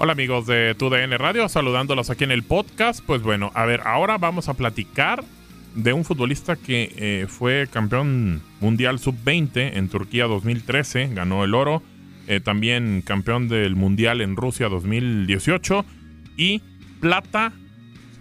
Hola amigos de TUDN Radio, saludándolos aquí en el podcast. Pues bueno, a ver, ahora vamos a platicar de un futbolista que eh, fue campeón mundial sub-20 en Turquía 2013, ganó el oro, eh, también campeón del mundial en Rusia 2018 y plata,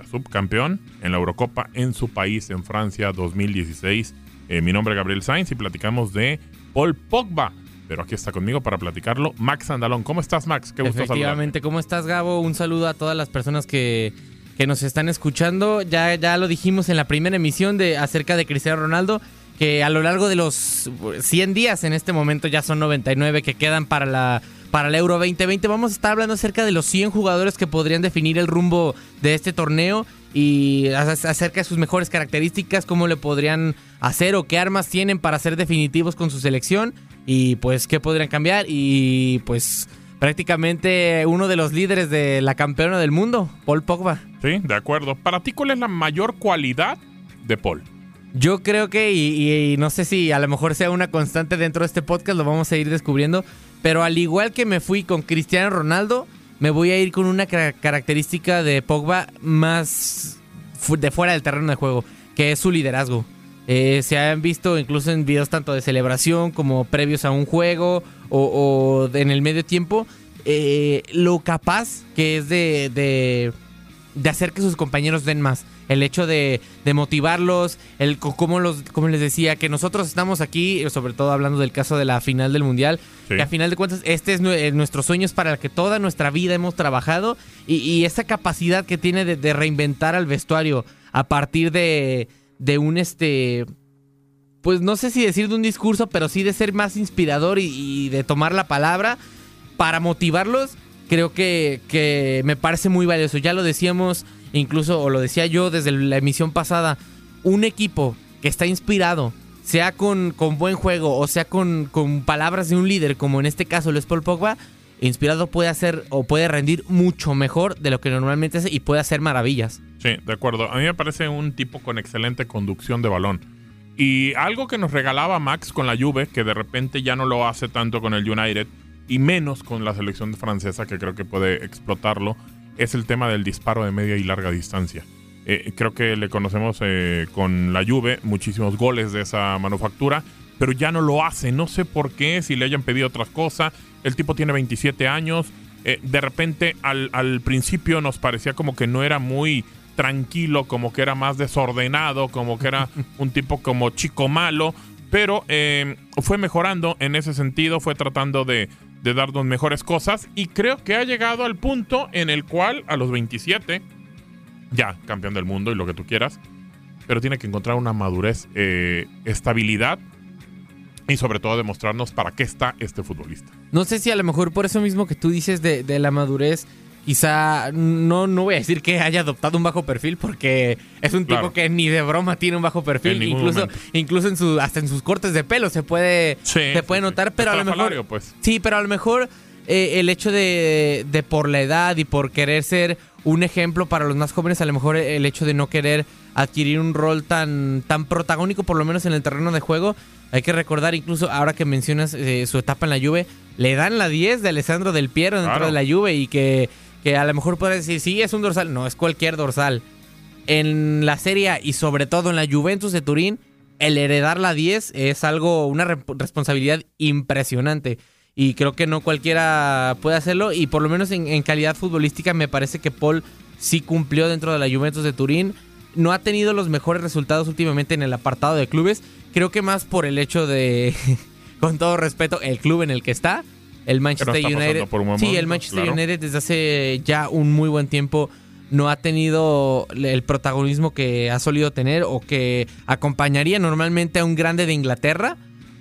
subcampeón en la Eurocopa en su país, en Francia 2016. Eh, mi nombre es Gabriel Sainz y platicamos de Paul Pogba pero aquí está conmigo para platicarlo Max Andalón. ¿Cómo estás, Max? Qué gusto Efectivamente, ¿cómo estás, Gabo? Un saludo a todas las personas que, que nos están escuchando. Ya, ya lo dijimos en la primera emisión de acerca de Cristiano Ronaldo, que a lo largo de los 100 días, en este momento ya son 99 que quedan para la para el Euro 2020. Vamos a estar hablando acerca de los 100 jugadores que podrían definir el rumbo de este torneo y acerca de sus mejores características, cómo le podrían hacer o qué armas tienen para ser definitivos con su selección y pues qué podrían cambiar y pues prácticamente uno de los líderes de la campeona del mundo, Paul Pogba. Sí, de acuerdo. Para ti, ¿cuál es la mayor cualidad de Paul? Yo creo que, y, no sé si a lo mejor sea una constante dentro de este podcast, lo vamos a ir descubriendo, pero al igual que me fui con Cristiano Ronaldo, me voy a ir con una característica de Pogba más de fuera del terreno de juego, que es su liderazgo. Eh, se han visto incluso en videos tanto de celebración como previos a un juego o, en el medio tiempo, eh, lo capaz que es de, de, hacer que sus compañeros den más. El hecho de, motivarlos, el como, los, como les decía, que nosotros estamos aquí, sobre todo hablando del caso de la final del Mundial, que a final de cuentas este es eh, nuestro sueño, es para el que toda nuestra vida hemos trabajado y, esa capacidad que tiene de reinventar al vestuario a partir de de un este pues no sé si decir de un discurso, pero sí de ser más inspirador y, de tomar la palabra para motivarlos, creo que, que, me parece muy valioso. Ya lo decíamos, incluso, o lo decía yo desde la emisión pasada, un equipo que está inspirado, sea con, con buen juego o sea con, con, palabras de un líder, como en este caso lo es Paul Pogba, inspirado puede hacer o puede rendir mucho mejor de lo que normalmente hace y puede hacer maravillas. Sí, de acuerdo. A mí me parece un tipo con excelente conducción de balón. Y algo que nos regalaba Max con la Juve, que de repente ya no lo hace tanto con el United y menos con la selección francesa, que creo que puede explotarlo, es el tema del disparo de media y larga distancia. Eh, creo que le conocemos eh, con la Juve muchísimos goles de esa manufactura, pero ya no lo hace. No sé por qué, si le hayan pedido otras cosas. El tipo tiene 27 años. Eh, de repente, al, al principio nos parecía como que no era muy tranquilo, como que era más desordenado, como que era un tipo como chico malo, pero eh, fue mejorando en ese sentido, fue tratando de, de darnos mejores cosas y creo que ha llegado al punto en el cual a los 27, ya campeón del mundo y lo que tú quieras, pero tiene que encontrar una madurez, eh, estabilidad y sobre todo demostrarnos para qué está este futbolista. No sé si a lo mejor por eso mismo que tú dices de, de la madurez, quizá no, no voy a decir que haya adoptado un bajo perfil porque es un tipo que ni de broma tiene un bajo perfil, incluso incluso en su hasta en sus cortes de pelo se puede se puede notar, pero a lo mejor pues. Sí, pero a lo mejor eh, el hecho de, de por la edad y por querer ser un ejemplo para los más jóvenes, a lo mejor el hecho de no querer adquirir un rol tan, tan protagónico, por lo menos en el terreno de juego. Hay que recordar, incluso ahora que mencionas eh, su etapa en la Juve, le dan la 10 de Alessandro Del Piero dentro de la Juve y que que a lo mejor puedes decir, sí, es un dorsal. No, es cualquier dorsal. En la Serie y sobre todo en la Juventus de Turín, el heredar la 10 es algo, una responsabilidad impresionante. Y creo que no cualquiera puede hacerlo. Y por lo menos en, calidad futbolística me parece que Paul sí cumplió dentro de la Juventus de Turín. No ha tenido los mejores resultados últimamente en el apartado de clubes. Creo que más por el hecho de, con todo respeto, el club en el que está el Manchester United. sí, el Manchester United desde hace ya un muy buen tiempo no ha tenido el protagonismo que ha solido tener o que acompañaría normalmente a un grande de Inglaterra.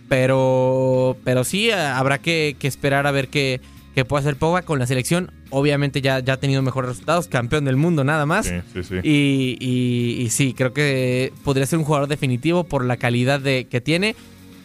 Pero, pero sí, habrá que, esperar a ver qué, qué, puede hacer Pogba con la selección. Obviamente ya, ya ha tenido mejores resultados, campeón del mundo nada más. Sí, sí, sí. Y, y, sí, creo que podría ser un jugador definitivo por la calidad de, que tiene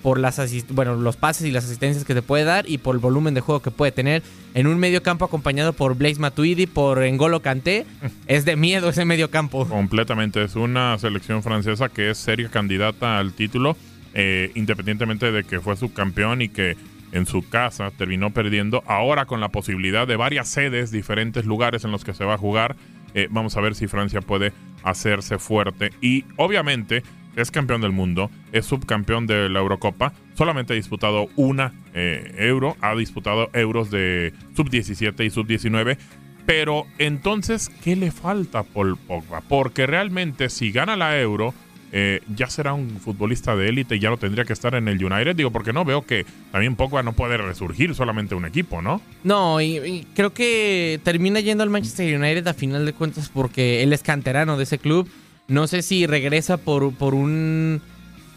por las bueno, los pases y las asistencias que te puede dar y por el volumen de juego que puede tener en un medio campo acompañado por Blaise Matuidi, por Engolo Kanté, es de miedo ese medio campo. Completamente, es una selección francesa que es seria candidata al título, eh, independientemente de que fue subcampeón y que en su casa, terminó perdiendo. Ahora con la posibilidad de varias sedes, diferentes lugares en los que se va a jugar, eh, vamos a ver si Francia puede hacerse fuerte. Y obviamente es campeón del mundo, es subcampeón de la Eurocopa, solamente ha disputado una eh, euro, ha disputado euros de sub-17 y sub-19. Pero entonces, ¿qué le falta a Paul Pogba? Porque realmente si gana la euro, eh, ya será un futbolista de élite y ya no tendría que estar en el United. Digo, porque no veo que también Pogba no puede resurgir solamente un equipo, ¿no? No, y, creo que termina yendo al Manchester United a final de cuentas porque él es canterano de ese club. No sé si regresa por, por un,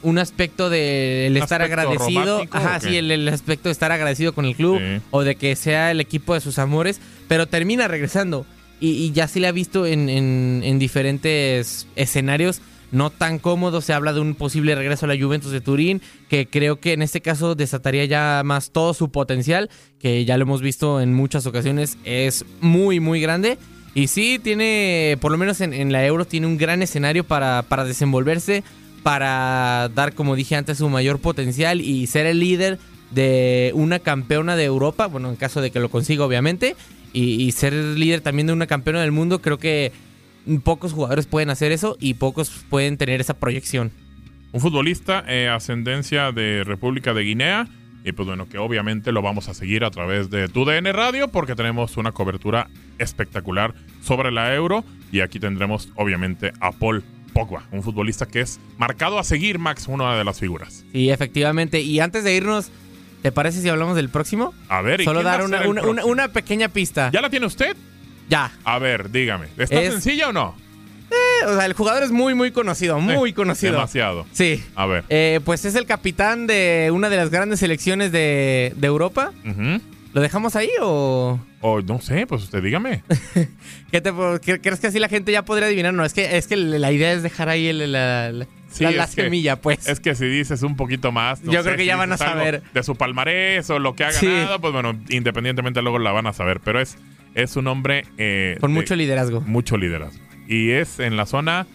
un aspecto de estar agradecido. Ajá, sí, el, aspecto de estar agradecido con el club o de que sea el equipo de sus amores, pero termina regresando. Y, ya se le ha visto en, en diferentes escenarios no tan cómodo. Se habla de un posible regreso a la Juventus de Turín, que creo que en este caso desataría ya más todo su potencial, que ya lo hemos visto en muchas ocasiones, es muy, muy grande. Y sí, tiene, por lo menos en, la Euro, tiene un gran escenario para, desenvolverse, para dar, como dije antes, su mayor potencial y ser el líder de una campeona de Europa, bueno, en caso de que lo consiga, obviamente, y, y ser líder también de una campeona del mundo, creo que pocos jugadores pueden hacer eso y pocos pueden tener esa proyección. Un futbolista, eh, ascendencia de República de Guinea. Y pues bueno, que obviamente lo vamos a seguir a través de TUDN Radio porque tenemos una cobertura espectacular sobre la Euro. Y aquí tendremos obviamente a Paul Pogba, un futbolista que es marcado a seguir, Max, una de las figuras. Sí, efectivamente. Y antes de irnos, ¿te parece si hablamos del próximo? A ver, ¿y Solo dar una, una, pequeña pista. ¿Ya la tiene usted? Ya. A ver, dígame. ¿Está sencilla o no? Eh, o sea, el jugador es muy, muy conocido, muy eh, conocido. Demasiado. Sí. A ver. Eh, pues es el capitán de una de las grandes selecciones de, Europa. ¿Lo dejamos ahí o...? O no sé, pues usted dígame. ¿Qué te, ¿Crees que así la gente ya podría adivinar? No, es que, es que la idea es dejar ahí la, la, semilla, pues. Es que si dices un poquito más. Yo creo que ya van a saber. De su palmarés o lo que ha ganado, pues bueno, independientemente luego la van a saber. Pero es es un hombre... Eh, Con mucho liderazgo. Mucho liderazgo. Y es en la zona...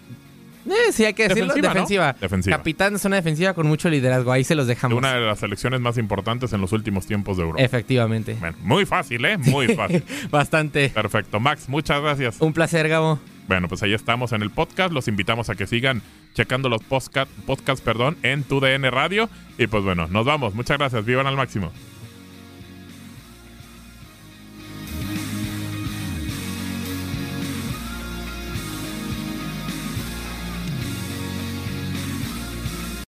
Eh, sí, hay que decirlo. Defensiva. defensiva. Capitán de zona defensiva con mucho liderazgo. Ahí se los dejamos. una de las selecciones más importantes en los últimos tiempos de Europa. Efectivamente. Bueno, muy fácil, ¿eh? Muy fácil. Bastante. Perfecto. Max, muchas gracias. Un placer, Gabo. Bueno, pues ahí estamos en el podcast. Los invitamos a que sigan checando los podcasts perdón, en tu DN Radio. Y pues bueno, nos vamos. Muchas gracias. Vivan al máximo.